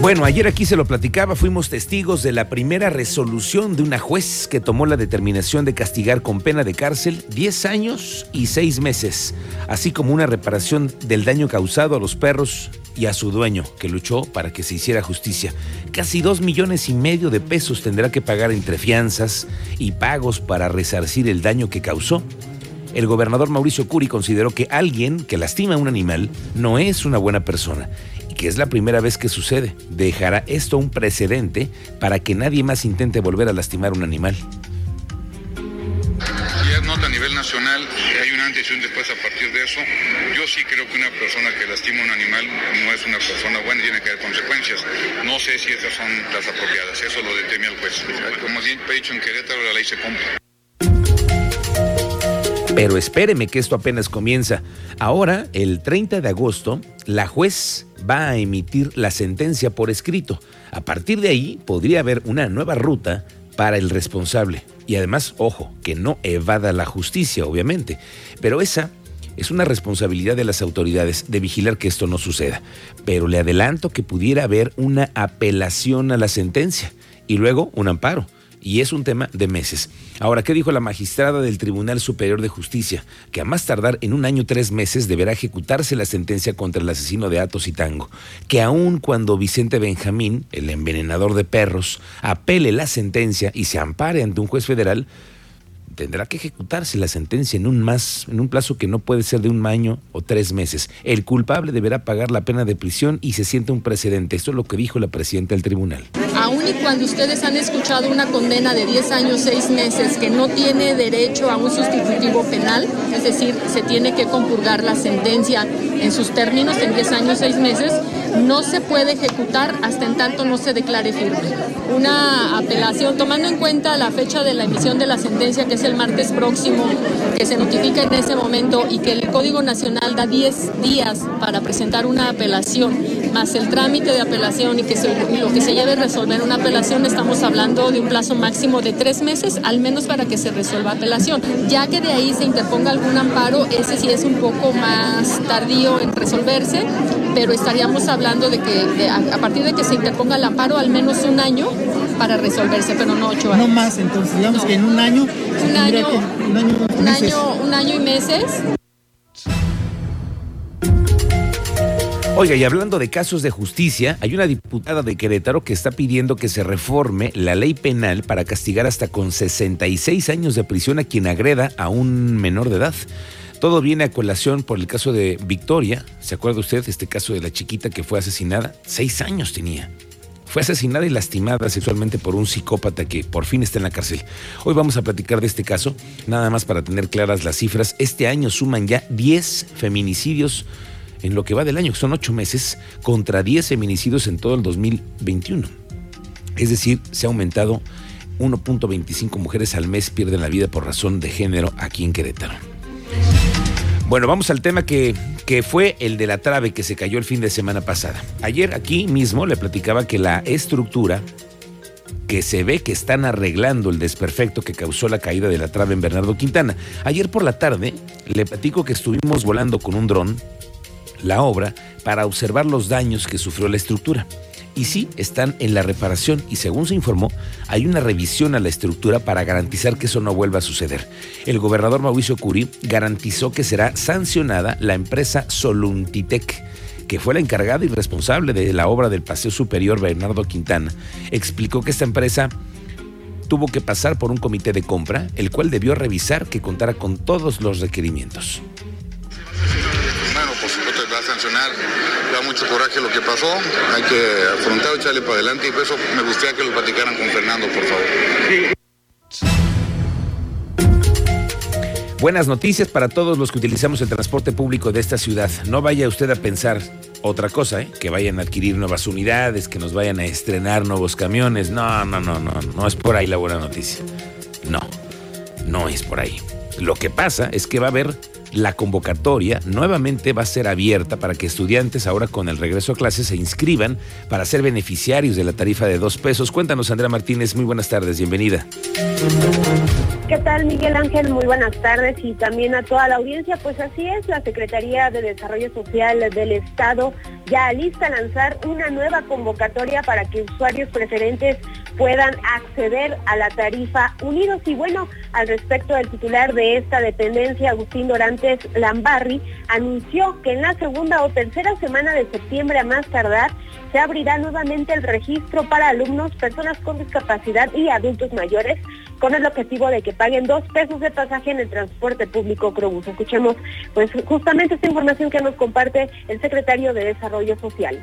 Bueno, ayer aquí se lo platicaba, fuimos testigos de la primera resolución de una juez que tomó la determinación de castigar con pena de cárcel 10 años y 6 meses, así como una reparación del daño causado a los perros y a su dueño, que luchó para que se hiciera justicia. Casi 2 millones y medio de pesos tendrá que pagar entre fianzas y pagos para resarcir el daño que causó. El gobernador Mauricio Curi consideró que alguien que lastima a un animal no es una buena persona que es la primera vez que sucede. Dejará esto un precedente para que nadie más intente volver a lastimar un animal. Ya nota a nivel nacional, hay un antes y un después a partir de eso. Yo sí creo que una persona que lastima a un animal no es una persona buena y tiene que haber consecuencias. No sé si esas son las apropiadas, eso lo determina el juez. Como siempre he dicho en Querétaro, la ley se cumple. Pero espéreme que esto apenas comienza. Ahora, el 30 de agosto, la juez va a emitir la sentencia por escrito. A partir de ahí podría haber una nueva ruta para el responsable. Y además, ojo, que no evada la justicia, obviamente. Pero esa es una responsabilidad de las autoridades de vigilar que esto no suceda. Pero le adelanto que pudiera haber una apelación a la sentencia y luego un amparo y es un tema de meses. Ahora, ¿qué dijo la magistrada del Tribunal Superior de Justicia? Que a más tardar en un año tres meses deberá ejecutarse la sentencia contra el asesino de Atos y Tango. Que aun cuando Vicente Benjamín, el envenenador de perros, apele la sentencia y se ampare ante un juez federal, tendrá que ejecutarse la sentencia en un más, en un plazo que no puede ser de un año o tres meses. El culpable deberá pagar la pena de prisión y se siente un precedente. Esto es lo que dijo la presidenta del tribunal. Aún y cuando ustedes han escuchado una condena de 10 años, 6 meses, que no tiene derecho a un sustitutivo penal, es decir, se tiene que compurgar la sentencia en sus términos en 10 años, 6 meses, no se puede ejecutar hasta en tanto no se declare firme. Una apelación, tomando en cuenta la fecha de la emisión de la sentencia, que es el martes próximo, que se notifica en ese momento y que el Código Nacional da 10 días para presentar una apelación, más el trámite de apelación y que lo que se lleve a resolver una apelación, estamos hablando de un plazo máximo de tres meses, al menos para que se resuelva apelación. Ya que de ahí se interponga algún amparo, ese sí es un poco más tardío en resolverse, pero estaríamos hablando de que a, partir de que se interponga el amparo, al menos un año para resolverse, pero no ocho años. No más, entonces digamos que en un año, un año, un año, un año, un año y meses. Oiga, y hablando de casos de justicia, hay una diputada de Querétaro que está pidiendo que se reforme la ley penal para castigar hasta con 66 años de prisión a quien agreda a un menor de edad. Todo viene a colación por el caso de Victoria. ¿Se acuerda usted este caso de la chiquita que fue asesinada? Seis años tenía. Fue asesinada y lastimada sexualmente por un psicópata que por fin está en la cárcel. Hoy vamos a platicar de este caso, nada más para tener claras las cifras. Este año suman ya 10 feminicidios en lo que va del año, que son ocho meses, contra 10 feminicidios en todo el 2021. Es decir, se ha aumentado 1.25 mujeres al mes pierden la vida por razón de género aquí en Querétaro. Bueno, vamos al tema que, que, fue el de la trave que se cayó el fin de semana pasada. Ayer aquí mismo le platicaba que la estructura que se ve que están arreglando el desperfecto que causó la caída de la trave en Bernardo Quintana. Ayer por la tarde le platico que estuvimos volando con un dron la obra para observar los daños que sufrió la estructura. Y sí están en la reparación y según se informó, hay una revisión a la estructura para garantizar que eso no vuelva a suceder. El gobernador Mauricio Curi garantizó que será sancionada la empresa Soluntitec que fue la encargada y responsable de la obra del Paseo Superior Bernardo Quintana, explicó que esta empresa tuvo que pasar por un comité de compra, el cual debió revisar que contara con todos los requerimientos a sancionar. Da mucho coraje lo que pasó. Hay que afrontar, echarle para adelante y por eso me gustaría que lo platicaran con Fernando, por favor. Buenas noticias para todos los que utilizamos el transporte público de esta ciudad. No vaya usted a pensar otra cosa, ¿eh? que vayan a adquirir nuevas unidades, que nos vayan a estrenar nuevos camiones. No, no, no, no, no es por ahí la buena noticia. No, no es por ahí. Lo que pasa es que va a haber la convocatoria nuevamente va a ser abierta para que estudiantes ahora con el regreso a clases se inscriban para ser beneficiarios de la tarifa de dos pesos. Cuéntanos, Andrea Martínez, muy buenas tardes, bienvenida. ¿Qué tal, Miguel Ángel? Muy buenas tardes y también a toda la audiencia. Pues así es, la Secretaría de Desarrollo Social del Estado ya lista lanzar una nueva convocatoria para que usuarios preferentes puedan acceder a la tarifa Unidos. Y bueno, al respecto del titular de esta dependencia, Agustín Dorantes Lambarri, anunció que en la segunda o tercera semana de septiembre a más tardar se abrirá nuevamente el registro para alumnos, personas con discapacidad y adultos mayores con el objetivo de que paguen dos pesos de pasaje en el transporte público Crobús. Escuchemos pues justamente esta información que nos comparte el secretario de Desarrollo Social.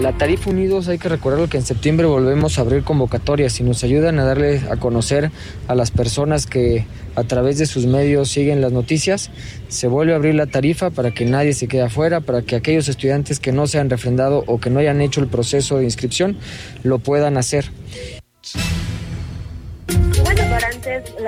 La tarifa Unidos hay que recordar que en septiembre volvemos a abrir convocatorias y nos ayudan a darle a conocer a las personas que a través de sus medios siguen las noticias. Se vuelve a abrir la tarifa para que nadie se quede afuera, para que aquellos estudiantes que no se han refrendado o que no hayan hecho el proceso de inscripción lo puedan hacer.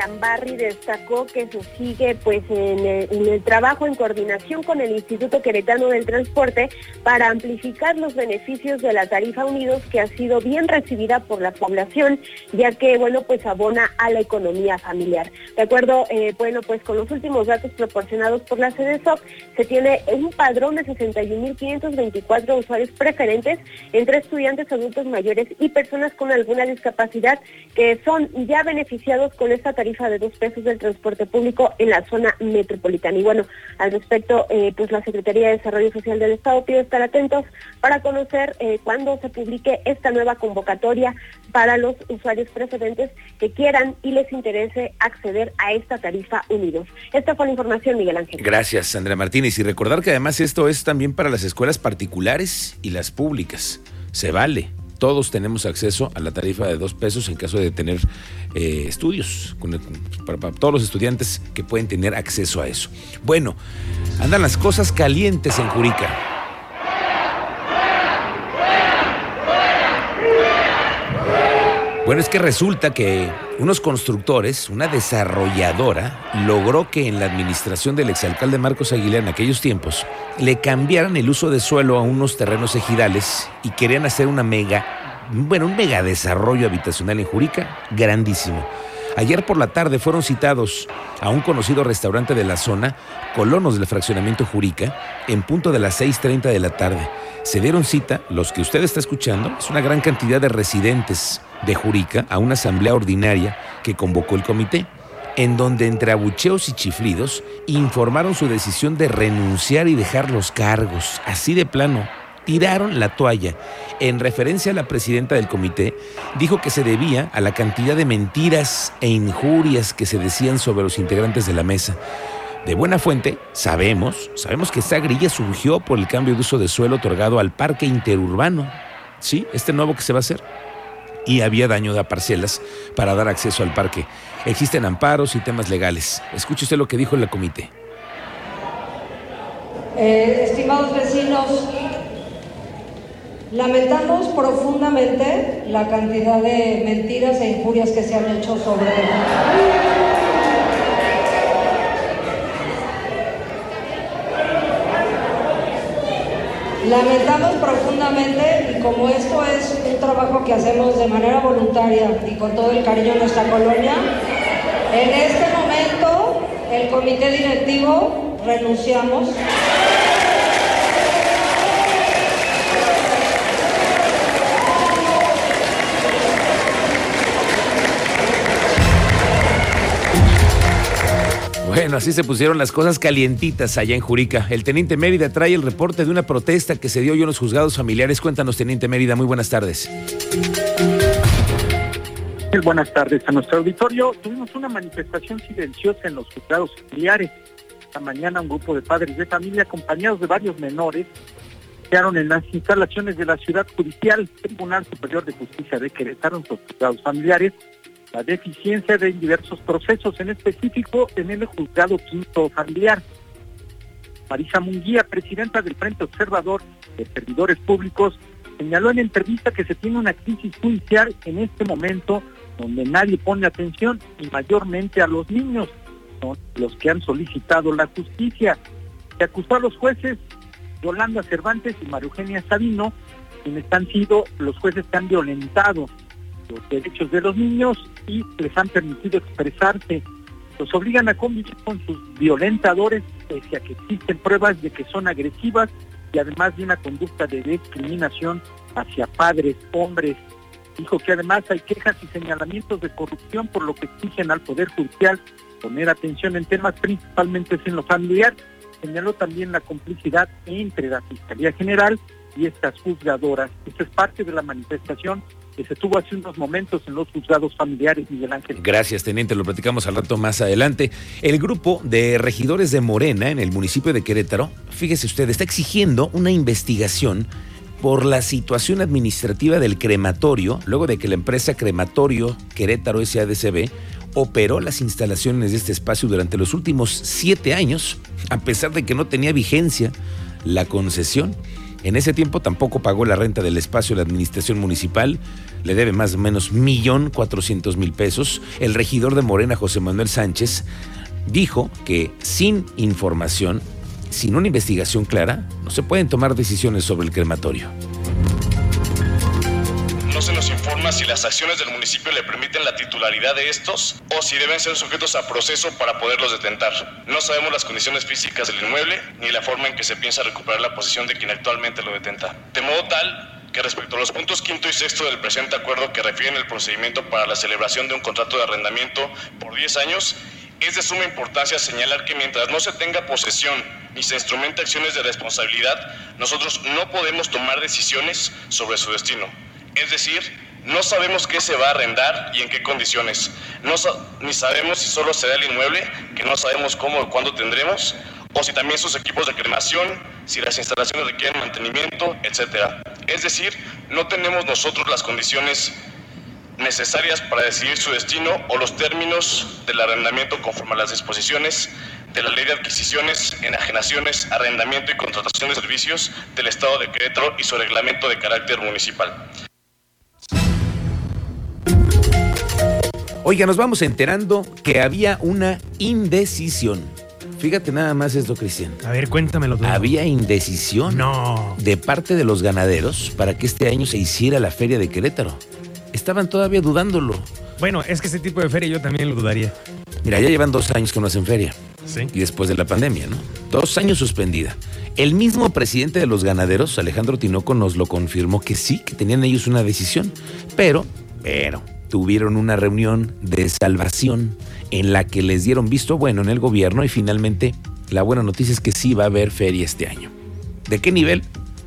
Lambarri destacó que se sigue pues en el, trabajo en coordinación con el Instituto Queretano del Transporte para amplificar los beneficios de la tarifa Unidos que ha sido bien recibida por la población ya que bueno pues abona a la economía familiar. De acuerdo eh, bueno pues con los últimos datos proporcionados por la CDSOC se tiene un padrón de 61.524 usuarios preferentes entre estudiantes adultos mayores y personas con alguna discapacidad que son ya beneficiados con esta tarifa de dos pesos del transporte público en la zona metropolitana. Y bueno, al respecto, eh, pues la Secretaría de Desarrollo Social del Estado pide estar atentos para conocer eh, cuándo se publique esta nueva convocatoria para los usuarios precedentes que quieran y les interese acceder a esta tarifa unidos. Esta fue la información, Miguel Ángel. Gracias, Andrea Martínez. Y recordar que además esto es también para las escuelas particulares y las públicas. Se vale todos tenemos acceso a la tarifa de dos pesos en caso de tener eh, estudios, para, todos los estudiantes que pueden tener acceso a eso. Bueno, andan las cosas calientes en Jurica. Bueno, es que resulta que unos constructores, una desarrolladora, logró que en la administración del exalcalde Marcos Aguilera en aquellos tiempos le cambiaran el uso de suelo a unos terrenos ejidales y querían hacer una mega, bueno, un mega desarrollo habitacional en Jurica grandísimo. Ayer por la tarde fueron citados a un conocido restaurante de la zona, colonos del fraccionamiento Jurica, en punto de las 6.30 de la tarde. Se dieron cita, los que usted está escuchando, es una gran cantidad de residentes de Jurica a una asamblea ordinaria que convocó el comité, en donde entre abucheos y chiflidos informaron su decisión de renunciar y dejar los cargos, así de plano. Tiraron la toalla. En referencia a la presidenta del comité, dijo que se debía a la cantidad de mentiras e injurias que se decían sobre los integrantes de la mesa. De buena fuente, sabemos, sabemos que esta grilla surgió por el cambio de uso de suelo otorgado al parque interurbano. Sí, este nuevo que se va a hacer y había daño de parcelas para dar acceso al parque. Existen amparos y temas legales. Escuche usted lo que dijo el comité. Eh, estimados vecinos, lamentamos profundamente la cantidad de mentiras e injurias que se han hecho sobre Lamentamos profundamente y como esto es un trabajo que hacemos de manera voluntaria y con todo el cariño de nuestra colonia, en este momento el comité directivo renunciamos. Bueno, así se pusieron las cosas calientitas allá en Jurica. El teniente Mérida trae el reporte de una protesta que se dio hoy en los juzgados familiares. Cuéntanos, teniente Mérida, muy buenas tardes. Buenas tardes a nuestro auditorio. Tuvimos una manifestación silenciosa en los juzgados familiares. Esta mañana un grupo de padres de familia acompañados de varios menores quedaron en las instalaciones de la ciudad judicial Tribunal Superior de Justicia de Querétaro en sus juzgados familiares la deficiencia de diversos procesos, en específico en el juzgado quinto familiar. Marisa Munguía, presidenta del Frente Observador de Servidores Públicos, señaló en entrevista que se tiene una crisis judicial en este momento donde nadie pone atención y mayormente a los niños. son los que han solicitado la justicia. Se acusó a los jueces Yolanda Cervantes y María Eugenia Sabino, quienes han sido los jueces que han violentado los derechos de los niños y les han permitido expresarse. Los obligan a convivir con sus violentadores, pese a que existen pruebas de que son agresivas y además de una conducta de discriminación hacia padres, hombres. Dijo que además hay quejas y señalamientos de corrupción, por lo que exigen al Poder Judicial poner atención en temas principalmente en lo familiar. Señaló también la complicidad entre la Fiscalía General y estas juzgadoras. Esta es parte de la manifestación que se tuvo hace unos momentos en los juzgados familiares, Miguel Ángel. Gracias, teniente, lo platicamos al rato más adelante. El grupo de regidores de Morena en el municipio de Querétaro, fíjese usted, está exigiendo una investigación por la situación administrativa del crematorio, luego de que la empresa Crematorio Querétaro SADCB operó las instalaciones de este espacio durante los últimos siete años, a pesar de que no tenía vigencia la concesión. En ese tiempo tampoco pagó la renta del espacio la administración municipal, le debe más o menos millón cuatrocientos mil pesos. El regidor de Morena, José Manuel Sánchez, dijo que sin información, sin una investigación clara, no se pueden tomar decisiones sobre el crematorio. Si las acciones del municipio le permiten la titularidad de estos o si deben ser sujetos a proceso para poderlos detentar. No sabemos las condiciones físicas del inmueble ni la forma en que se piensa recuperar la posición de quien actualmente lo detenta. De modo tal que respecto a los puntos quinto y sexto del presente acuerdo que refieren el procedimiento para la celebración de un contrato de arrendamiento por 10 años, es de suma importancia señalar que mientras no se tenga posesión ni se instrumente acciones de responsabilidad, nosotros no podemos tomar decisiones sobre su destino. Es decir, no sabemos qué se va a arrendar y en qué condiciones. No ni sabemos si solo se da el inmueble, que no sabemos cómo o cuándo tendremos, o si también sus equipos de cremación, si las instalaciones requieren mantenimiento, etc. Es decir, no tenemos nosotros las condiciones necesarias para decidir su destino o los términos del arrendamiento conforme a las disposiciones de la Ley de Adquisiciones, Enajenaciones, Arrendamiento y Contratación de Servicios del Estado de Querétaro y su reglamento de carácter municipal. Oiga, nos vamos enterando que había una indecisión. Fíjate nada más esto, Cristian. A ver, cuéntamelo tú. Había indecisión no. de parte de los ganaderos para que este año se hiciera la feria de Querétaro. Estaban todavía dudándolo. Bueno, es que ese tipo de feria yo también lo dudaría. Mira, ya llevan dos años que no hacen feria. Sí. Y después de la pandemia, ¿no? Dos años suspendida. El mismo presidente de los ganaderos, Alejandro Tinoco, nos lo confirmó que sí, que tenían ellos una decisión. Pero, pero, tuvieron una reunión de salvación en la que les dieron visto bueno en el gobierno y finalmente la buena noticia es que sí va a haber feria este año. ¿De qué nivel?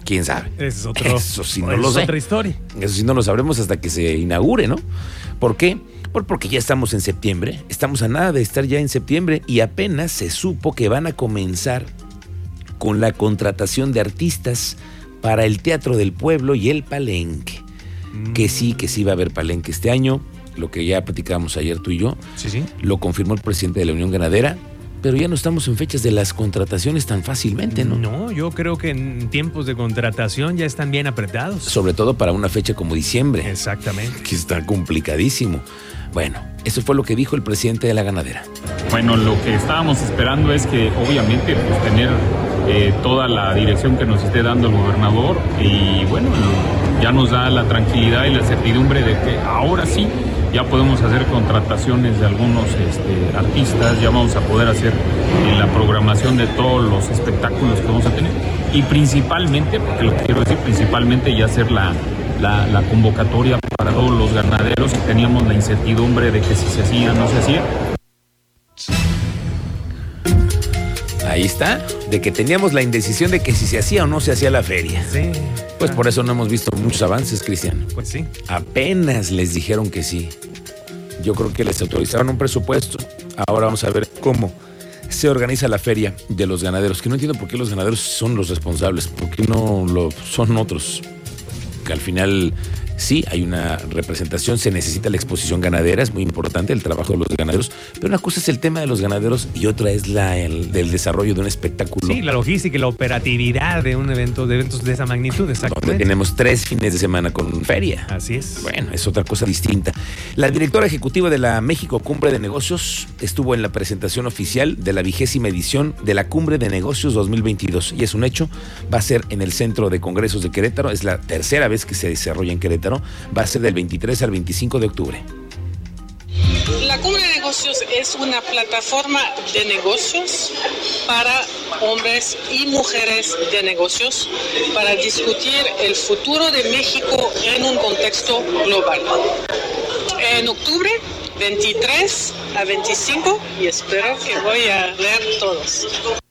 ¿Quién sabe? Es otro, Eso sí no es lo sé. otra historia. Eso sí no lo sabremos hasta que se inaugure, ¿no? ¿Por qué? Pues porque ya estamos en septiembre, estamos a nada de estar ya en septiembre y apenas se supo que van a comenzar con la contratación de artistas para el Teatro del Pueblo y el Palenque. Que sí, que sí va a haber Palenque este año, lo que ya platicábamos ayer tú y yo, Sí, sí. lo confirmó el presidente de la Unión Ganadera, pero ya no estamos en fechas de las contrataciones tan fácilmente, ¿no? No, yo creo que en tiempos de contratación ya están bien apretados. Sobre todo para una fecha como diciembre. Exactamente. que está complicadísimo. Bueno, eso fue lo que dijo el presidente de la ganadera. Bueno, lo que estábamos esperando es que obviamente pues tener eh, toda la dirección que nos esté dando el gobernador y bueno, ya nos da la tranquilidad y la certidumbre de que ahora sí ya podemos hacer contrataciones de algunos este, artistas, ya vamos a poder hacer eh, la programación de todos los espectáculos que vamos a tener y principalmente, porque lo que quiero decir, principalmente ya hacer la, la, la convocatoria para todos los ganaderos que teníamos la incertidumbre de que si se hacía o no se hacía. Ahí está, de que teníamos la indecisión de que si se hacía o no se hacía la feria. Sí. Pues por eso no hemos visto muchos avances, Cristian. Pues sí. Apenas les dijeron que sí. Yo creo que les autorizaron un presupuesto. Ahora vamos a ver cómo se organiza la feria de los ganaderos. Que no entiendo por qué los ganaderos son los responsables, por qué no lo son otros. Que al final Sí, hay una representación, se necesita la exposición ganadera, es muy importante el trabajo de los ganaderos, pero una cosa es el tema de los ganaderos y otra es la el, del desarrollo de un espectáculo. Sí, la logística y la operatividad de un evento, de eventos de esa magnitud, exactamente. Donde tenemos tres fines de semana con feria. Así es. Bueno, es otra cosa distinta. La directora ejecutiva de la México Cumbre de Negocios estuvo en la presentación oficial de la vigésima edición de la Cumbre de Negocios 2022 y es un hecho, va a ser en el Centro de Congresos de Querétaro, es la tercera vez que se desarrolla en Querétaro, va a ser del 23 al 25 de octubre. La Cumbre de Negocios es una plataforma de negocios para hombres y mujeres de negocios para discutir el futuro de México en un contexto global. En octubre 23 a 25 y espero que voy a leer todos.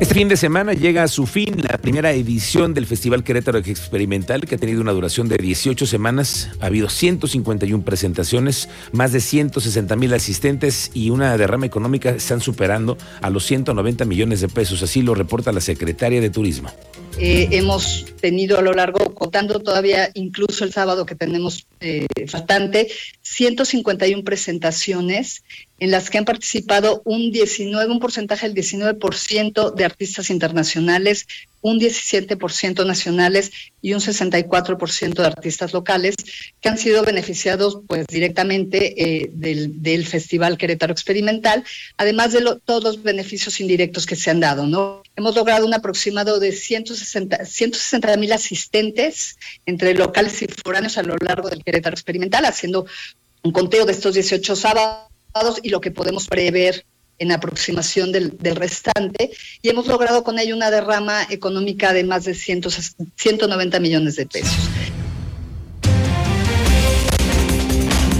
Este fin de semana llega a su fin la primera edición del Festival Querétaro Experimental, que ha tenido una duración de 18 semanas. Ha habido 151 presentaciones, más de 160 mil asistentes y una derrama económica están superando a los 190 millones de pesos. Así lo reporta la secretaria de Turismo. Eh, hemos tenido a lo largo, contando todavía incluso el sábado que tenemos eh, 151 presentaciones en las que han participado un 19, un porcentaje del 19% de artistas internacionales, un 17% nacionales y un 64% de artistas locales que han sido beneficiados pues directamente eh, del, Festival Querétaro Experimental, además de todos los beneficios indirectos que se han dado. ¿no? Hemos logrado un aproximado de 160 mil asistentes entre locales y foráneos a lo largo del Querétaro Experimental, haciendo un conteo de estos 18 sábados y lo que podemos prever en aproximación del, del, restante y hemos logrado con ello una derrama económica de más de 100, 190 millones de pesos.